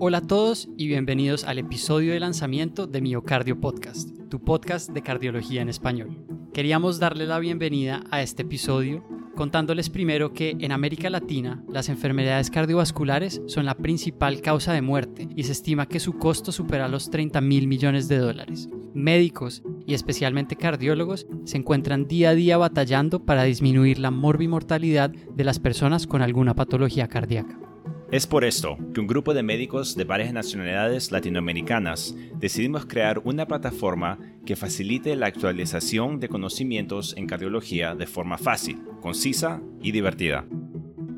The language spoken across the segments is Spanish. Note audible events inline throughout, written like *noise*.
Hola a todos y bienvenidos al episodio de lanzamiento de Miocardio Podcast, tu podcast de cardiología en español. Queríamos darle la bienvenida a este episodio contándoles primero que en América Latina las enfermedades cardiovasculares son la principal causa de muerte y se estima que su costo supera los 30 mil millones de dólares. Médicos y especialmente cardiólogos se encuentran día a día batallando para disminuir la morbimortalidad de las personas con alguna patología cardíaca. Es por esto que un grupo de médicos de varias nacionalidades latinoamericanas decidimos crear una plataforma que facilite la actualización de conocimientos en cardiología de forma fácil, concisa y divertida.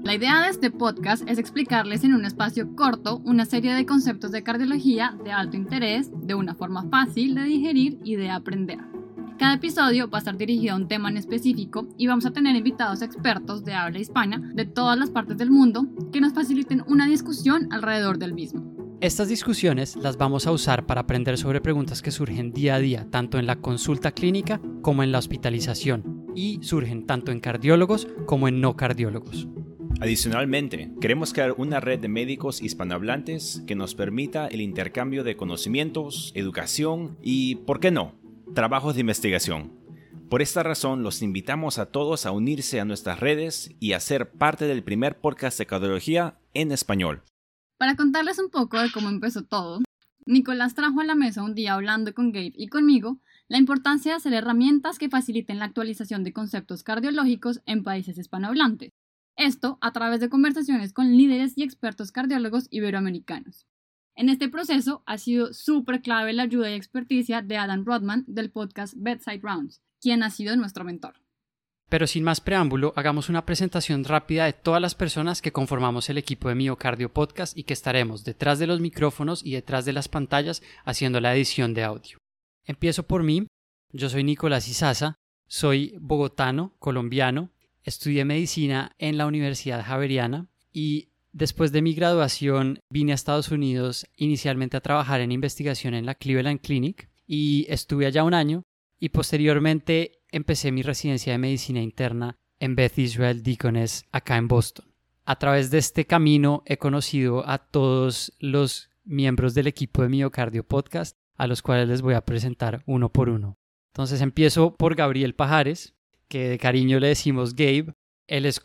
La idea de este podcast es explicarles en un espacio corto una serie de conceptos de cardiología de alto interés de una forma fácil de digerir y de aprender. Cada episodio va a estar dirigido a un tema en específico y vamos a tener invitados expertos de habla hispana de todas las partes del mundo que nos faciliten una discusión alrededor del mismo. Estas discusiones las vamos a usar para aprender sobre preguntas que surgen día a día, tanto en la consulta clínica como en la hospitalización, y surgen tanto en cardiólogos como en no cardiólogos. Adicionalmente, queremos crear una red de médicos hispanohablantes que nos permita el intercambio de conocimientos, educación y, ¿por qué no?, trabajos de investigación. Por esta razón, los invitamos a todos a unirse a nuestras redes y a ser parte del primer podcast de cardiología en español. Para contarles un poco de cómo empezó todo, Nicolás trajo a la mesa un día hablando con Gabe y conmigo la importancia de hacer herramientas que faciliten la actualización de conceptos cardiológicos en países hispanohablantes. Esto a través de conversaciones con líderes y expertos cardiólogos iberoamericanos. En este proceso ha sido súper clave la ayuda y experticia de Adam Rodman del podcast Bedside Rounds, quien ha sido nuestro mentor. Pero sin más preámbulo, hagamos una presentación rápida de todas las personas que conformamos el equipo de Miocardio Podcast y que estaremos detrás de los micrófonos y detrás de las pantallas haciendo la edición de audio. Empiezo por mí. Yo soy Nicolás Izaza, soy bogotano, colombiano, estudié medicina en la Universidad Javeriana y Después de mi graduación vine a Estados Unidos inicialmente a trabajar en investigación en la Cleveland Clinic y estuve allá un año y posteriormente empecé mi residencia de medicina interna en Beth Israel Deaconess acá en Boston. A través de este camino he conocido a todos los miembros del equipo de Miocardio Podcast a los cuales les voy a presentar uno por uno. Entonces empiezo por Gabriel Pajares, que de cariño le decimos Gabe, él es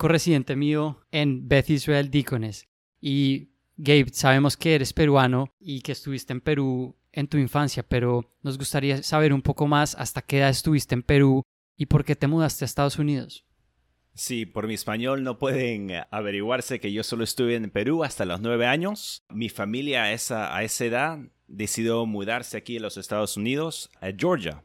mío en Beth Israel Deaconess. Y Gabe, sabemos que eres peruano y que estuviste en Perú en tu infancia, pero nos gustaría saber un poco más hasta qué edad estuviste en Perú y por qué te mudaste a Estados Unidos. Sí, por mi español no pueden averiguarse que yo solo estuve en Perú hasta los nueve años. Mi familia a esa, a esa edad decidió mudarse aquí en los Estados Unidos, a Georgia.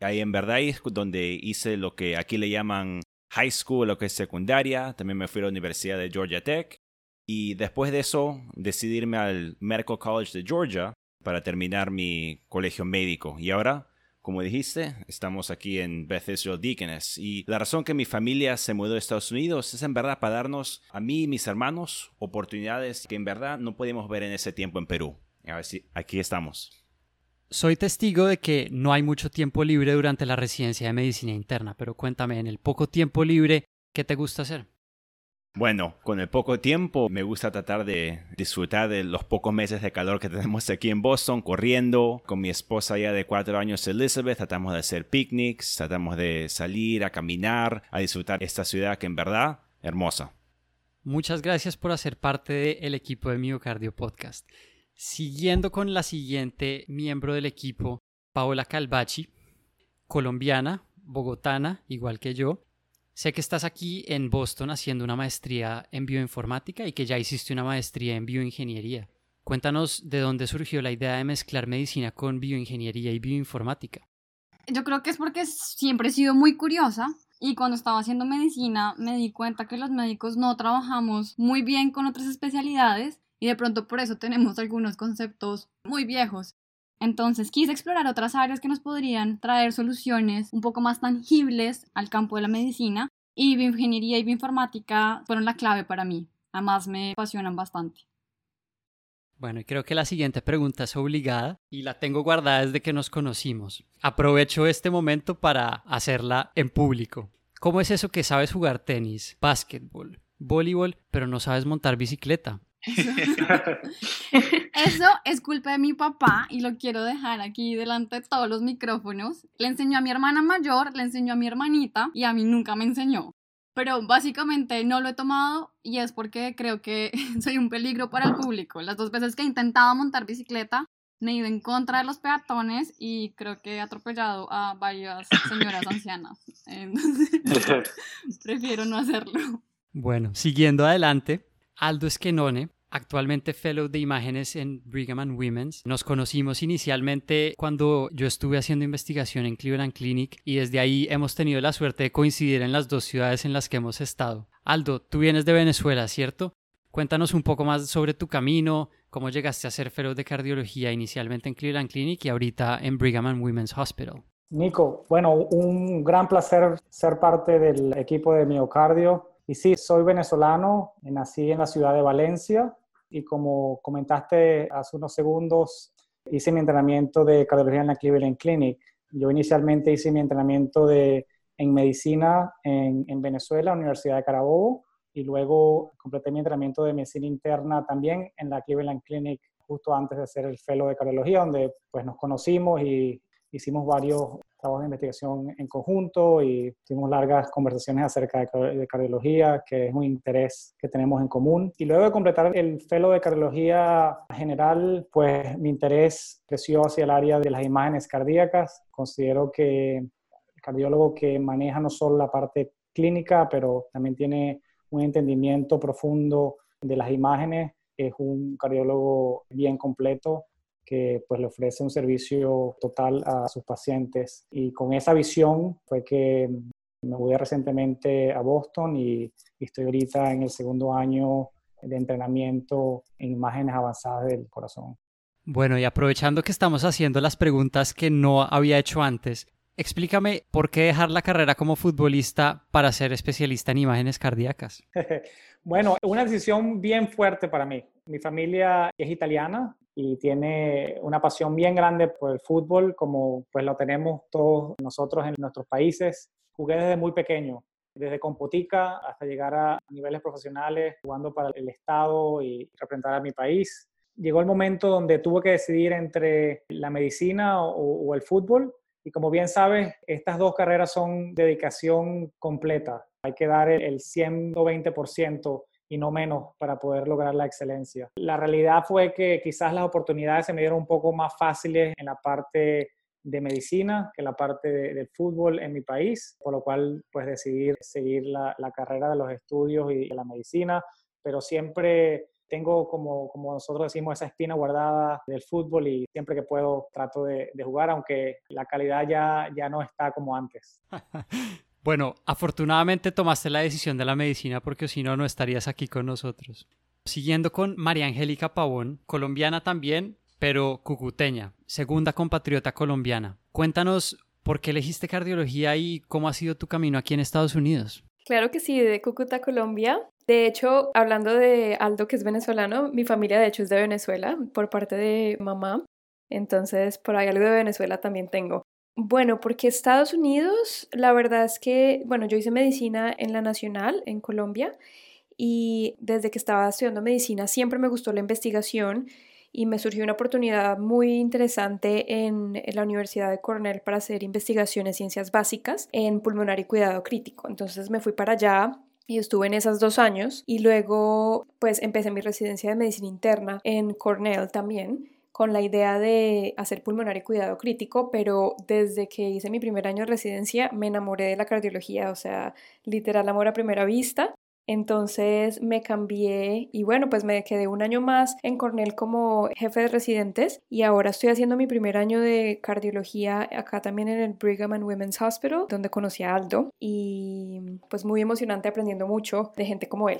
Ahí en verdad es donde hice lo que aquí le llaman high school, lo que es secundaria, también me fui a la Universidad de Georgia Tech y después de eso decidí irme al Medical College de Georgia para terminar mi colegio médico. Y ahora, como dijiste, estamos aquí en Beth Israel Deaconess. Y la razón que mi familia se mudó a Estados Unidos es en verdad para darnos a mí y mis hermanos oportunidades que en verdad no podíamos ver en ese tiempo en Perú. A ver si aquí estamos. Soy testigo de que no hay mucho tiempo libre durante la residencia de medicina interna, pero cuéntame, en el poco tiempo libre, ¿qué te gusta hacer? Bueno, con el poco tiempo me gusta tratar de disfrutar de los pocos meses de calor que *laughs* tenemos aquí en Boston, corriendo con mi esposa ya de cuatro años, Elizabeth. Tratamos de hacer picnics, tratamos de salir a caminar, a disfrutar esta ciudad que en verdad hermosa. Muchas gracias por hacer parte del equipo de Miocardio Podcast. Siguiendo con la siguiente miembro del equipo, Paola Calvachi, colombiana, bogotana, igual que yo. Sé que estás aquí en Boston haciendo una maestría en bioinformática y que ya hiciste una maestría en bioingeniería. Cuéntanos de dónde surgió la idea de mezclar medicina con bioingeniería y bioinformática. Yo creo que es porque siempre he sido muy curiosa y cuando estaba haciendo medicina me di cuenta que los médicos no trabajamos muy bien con otras especialidades y de pronto por eso tenemos algunos conceptos muy viejos. Entonces quise explorar otras áreas que nos podrían traer soluciones un poco más tangibles al campo de la medicina y bioingeniería y bioinformática fueron la clave para mí. Además me apasionan bastante. Bueno, y creo que la siguiente pregunta es obligada y la tengo guardada desde que nos conocimos. Aprovecho este momento para hacerla en público. ¿Cómo es eso que sabes jugar tenis, básquetbol, voleibol, pero no sabes montar bicicleta? *laughs* *laughs* Eso, es culpa de mi papá y lo quiero dejar aquí delante de todos los micrófonos. Le enseñó a mi hermana mayor, le enseñó a mi hermanita y a mí nunca me enseñó. Pero básicamente no lo he tomado y es porque creo que *laughs* soy un peligro para el público. Las dos veces que he intentado montar bicicleta me he ido en contra de los peatones y creo que he atropellado a varias señoras ancianas. Entonces, prefiero no hacerlo. Bueno, siguiendo adelante, Aldo Esquenone, actualmente fellow de imágenes en Brigham and Women's. Nos conocimos inicialmente cuando yo estuve haciendo investigación en Cleveland Clinic y desde ahí hemos tenido la suerte de coincidir en las dos ciudades en las que hemos estado. Aldo, tú vienes de Venezuela, ¿cierto? Cuéntanos un poco más sobre tu camino, cómo llegaste a ser fellow de cardiología inicialmente en Cleveland Clinic y ahorita en Brigham and Women's Hospital. Nico, bueno, un gran placer ser parte del equipo de miocardio. Y sí, soy venezolano, nací en la ciudad de Valencia y como comentaste hace unos segundos, hice mi entrenamiento de cardiología en la Cleveland Clinic. Yo inicialmente hice mi entrenamiento de, en medicina en, en Venezuela, Universidad de Carabobo, y luego completé mi entrenamiento de medicina interna también en la Cleveland Clinic justo antes de hacer el fellow de cardiología, donde pues nos conocimos y hicimos varios trabajos de investigación en conjunto y tuvimos largas conversaciones acerca de, cardiología, que es un interés que tenemos en común. Y luego de completar el fellow de cardiología general, pues mi interés creció hacia el área de las imágenes cardíacas. Considero que el cardiólogo que maneja no solo la parte clínica, pero también tiene un entendimiento profundo de las imágenes, es un cardiólogo bien completo que pues le ofrece un servicio total a sus pacientes. Y con esa visión fue que me mudé recientemente a Boston y, estoy ahorita en el segundo año de entrenamiento en imágenes avanzadas del corazón. Bueno, y aprovechando que estamos haciendo las preguntas que no había hecho antes, explícame por qué dejar la carrera como futbolista para ser especialista en imágenes cardíacas. *laughs* bueno, una decisión bien fuerte para mí. Mi familia es italiana y tiene una pasión bien grande por el fútbol, como pues lo tenemos todos nosotros en nuestros países. Jugué desde muy pequeño, desde Compotica hasta llegar a niveles profesionales, jugando para el Estado y representar a mi país. Llegó el momento donde tuve que decidir entre la medicina o, el fútbol. Y como bien sabes, estas dos carreras son dedicación completa. Hay que dar el 120% y no menos para poder lograr la excelencia. La realidad fue que quizás las oportunidades se me dieron un poco más fáciles en la parte de medicina que la parte del fútbol en mi país, por lo cual pues decidí seguir la, carrera de los estudios y de la medicina, pero siempre tengo como, como nosotros decimos esa espina guardada del fútbol y siempre que puedo trato de, de jugar, aunque la calidad ya, ya no está como antes. *laughs* Bueno, afortunadamente tomaste la decisión de la medicina porque si no, no estarías aquí con nosotros. Siguiendo con María Angélica Pavón, colombiana también, pero cucuteña, segunda compatriota colombiana. Cuéntanos por qué elegiste cardiología y cómo ha sido tu camino aquí en Estados Unidos. Claro que sí, de Cúcuta, Colombia. De hecho, hablando de Aldo, que es venezolano, mi familia de hecho es de Venezuela por parte de mamá. Entonces, por ahí algo de Venezuela también tengo. Bueno, porque Estados Unidos, la verdad es que, bueno, yo hice medicina en la Nacional, en Colombia, y desde que estaba estudiando medicina siempre me gustó la investigación y me surgió una oportunidad muy interesante en, la Universidad de Cornell para hacer investigaciones ciencias básicas en pulmonar y cuidado crítico. Entonces me fui para allá y estuve en esas dos años y luego pues empecé mi residencia de medicina interna en Cornell también con la idea de hacer pulmonar y cuidado crítico, pero desde que hice mi primer año de residencia me enamoré de la cardiología, o sea, literal amor a primera vista. Entonces me cambié y bueno, pues me quedé un año más en Cornell como jefe de residentes y ahora estoy haciendo mi primer año de cardiología acá también en el Brigham and Women's Hospital, donde conocí a Aldo y pues muy emocionante aprendiendo mucho de gente como él.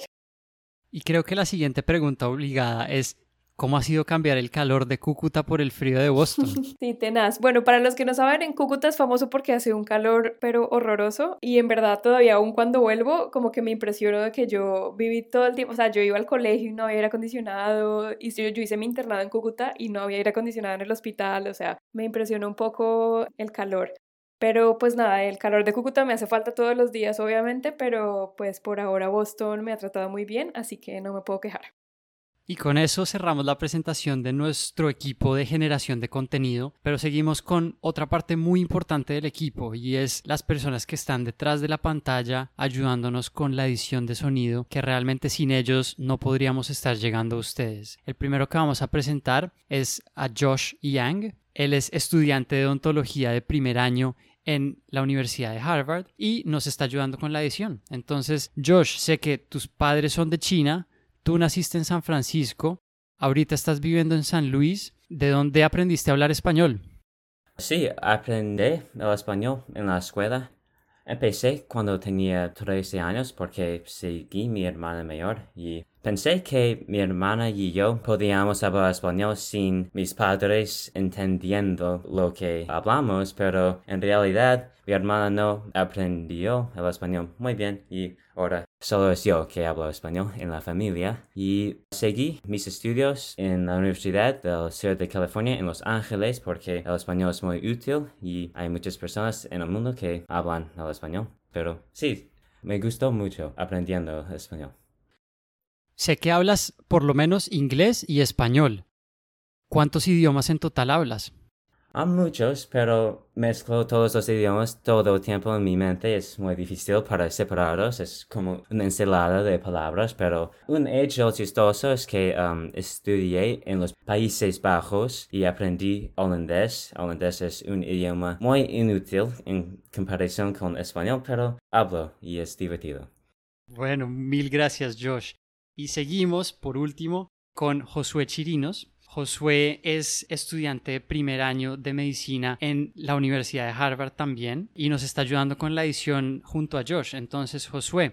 Y creo que la siguiente pregunta obligada es, ¿Cómo ha sido cambiar el calor de Cúcuta por el frío de Boston? *laughs* Sí, tenaz. Bueno, para los que no saben, en Cúcuta es famoso porque hace un calor pero horroroso y en verdad todavía aún cuando vuelvo como que me impresionó de que yo viví todo el tiempo, o sea, yo iba al colegio y no había aire acondicionado y yo, yo hice mi internado en Cúcuta y no había aire acondicionado en el hospital, o sea, me impresionó un poco el calor. Pero pues nada, el calor de Cúcuta me hace falta todos los días, obviamente, pero pues por ahora Boston me ha tratado muy bien, así que no me puedo quejar. Y con eso cerramos la presentación de nuestro equipo de generación de contenido, pero seguimos con otra parte muy importante del equipo y es las personas que están detrás de la pantalla ayudándonos con la edición de sonido, que realmente sin ellos no podríamos estar llegando a ustedes. El primero que vamos a presentar es a Josh Yang. Él es estudiante de odontología de primer año en la Universidad de Harvard y nos está ayudando con la edición. Entonces, Josh, sé que tus padres son de China, Tú naciste en San Francisco, ahorita estás viviendo en San Luis. ¿De dónde aprendiste a hablar español? Sí, aprendí el español en la escuela. Empecé cuando tenía 13 años porque seguí mi hermana mayor y pensé que mi hermana y yo podíamos hablar español sin mis padres entendiendo lo que hablamos, pero en realidad mi hermana no aprendió el español muy bien y ahora solo es yo que hablo español en la familia. Y seguí mis estudios en la Universidad del Sur de California en Los Ángeles porque el español es muy útil y hay muchas personas en el mundo que hablan el español. Pero sí, me gustó mucho aprendiendo español. Sé que hablas por lo menos inglés y español. ¿Cuántos idiomas en total hablas? Hay muchos, pero mezclo todos los idiomas todo el tiempo en mi mente. Es muy difícil para separarlos. Es como una ensalada de palabras. Pero un hecho chistoso es que um, estudié en los Países Bajos y aprendí holandés. Holandés es un idioma muy inútil en comparación con español, pero hablo y es divertido. Bueno, mil gracias, Josh. Y seguimos, por último, con Josué Chirinos. Josué es estudiante de primer año de medicina en la Universidad de Harvard también y nos está ayudando con la edición junto a Josh. Entonces, Josué,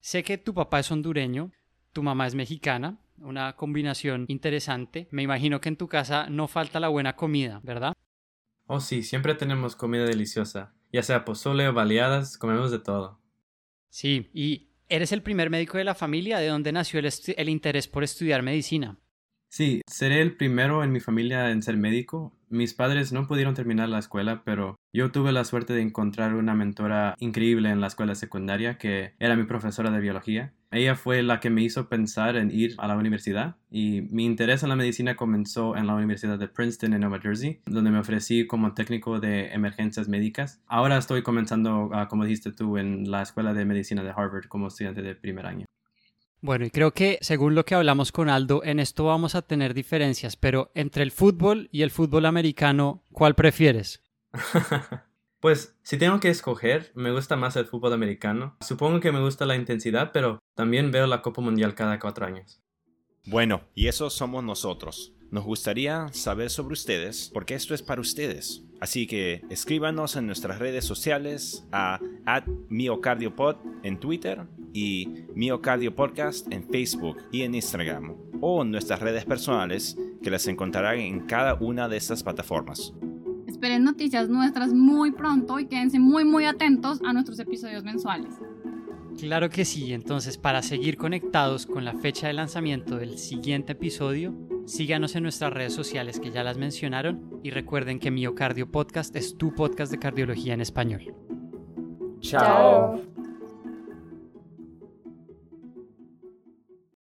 sé que tu papá es hondureño, tu mamá es mexicana, una combinación interesante. Me imagino que en tu casa no falta la buena comida, ¿verdad? Oh sí, siempre tenemos comida deliciosa. Ya sea pozole o baleadas, comemos de todo. Sí, y eres el primer médico de la familia. ¿De dónde nació el, el interés por estudiar medicina? Sí, seré el primero en mi familia en ser médico. Mis padres no pudieron terminar la escuela, pero yo tuve la suerte de encontrar una mentora increíble en la escuela secundaria que era mi profesora de biología. Ella fue la que me hizo pensar en ir a la universidad y mi interés en la medicina comenzó en la Universidad de Princeton en Nueva Jersey, donde me ofrecí como técnico de emergencias médicas. Ahora estoy comenzando, como dijiste tú, en la Escuela de Medicina de Harvard como estudiante de primer año. Bueno, y creo que según lo que hablamos con Aldo, en esto vamos a tener diferencias, pero entre el fútbol y el fútbol americano, ¿cuál prefieres? *laughs* pues si tengo que escoger, me gusta más el fútbol americano. Supongo que me gusta la intensidad, pero también veo la Copa Mundial cada cuatro años. Bueno, y eso somos nosotros. Nos gustaría saber sobre ustedes, porque esto es para ustedes. Así que escríbanos en nuestras redes sociales a @miocardiopod en Twitter y Miocardio Podcast en Facebook y en Instagram, o en nuestras redes personales que las encontrarán en cada una de estas plataformas. Esperen noticias nuestras muy pronto y quédense muy muy atentos a nuestros episodios mensuales. Claro que sí, entonces para seguir conectados con la fecha de lanzamiento del siguiente episodio, síganos en nuestras redes sociales que ya las mencionaron y recuerden que Miocardio Podcast es tu podcast de cardiología en español. Chao.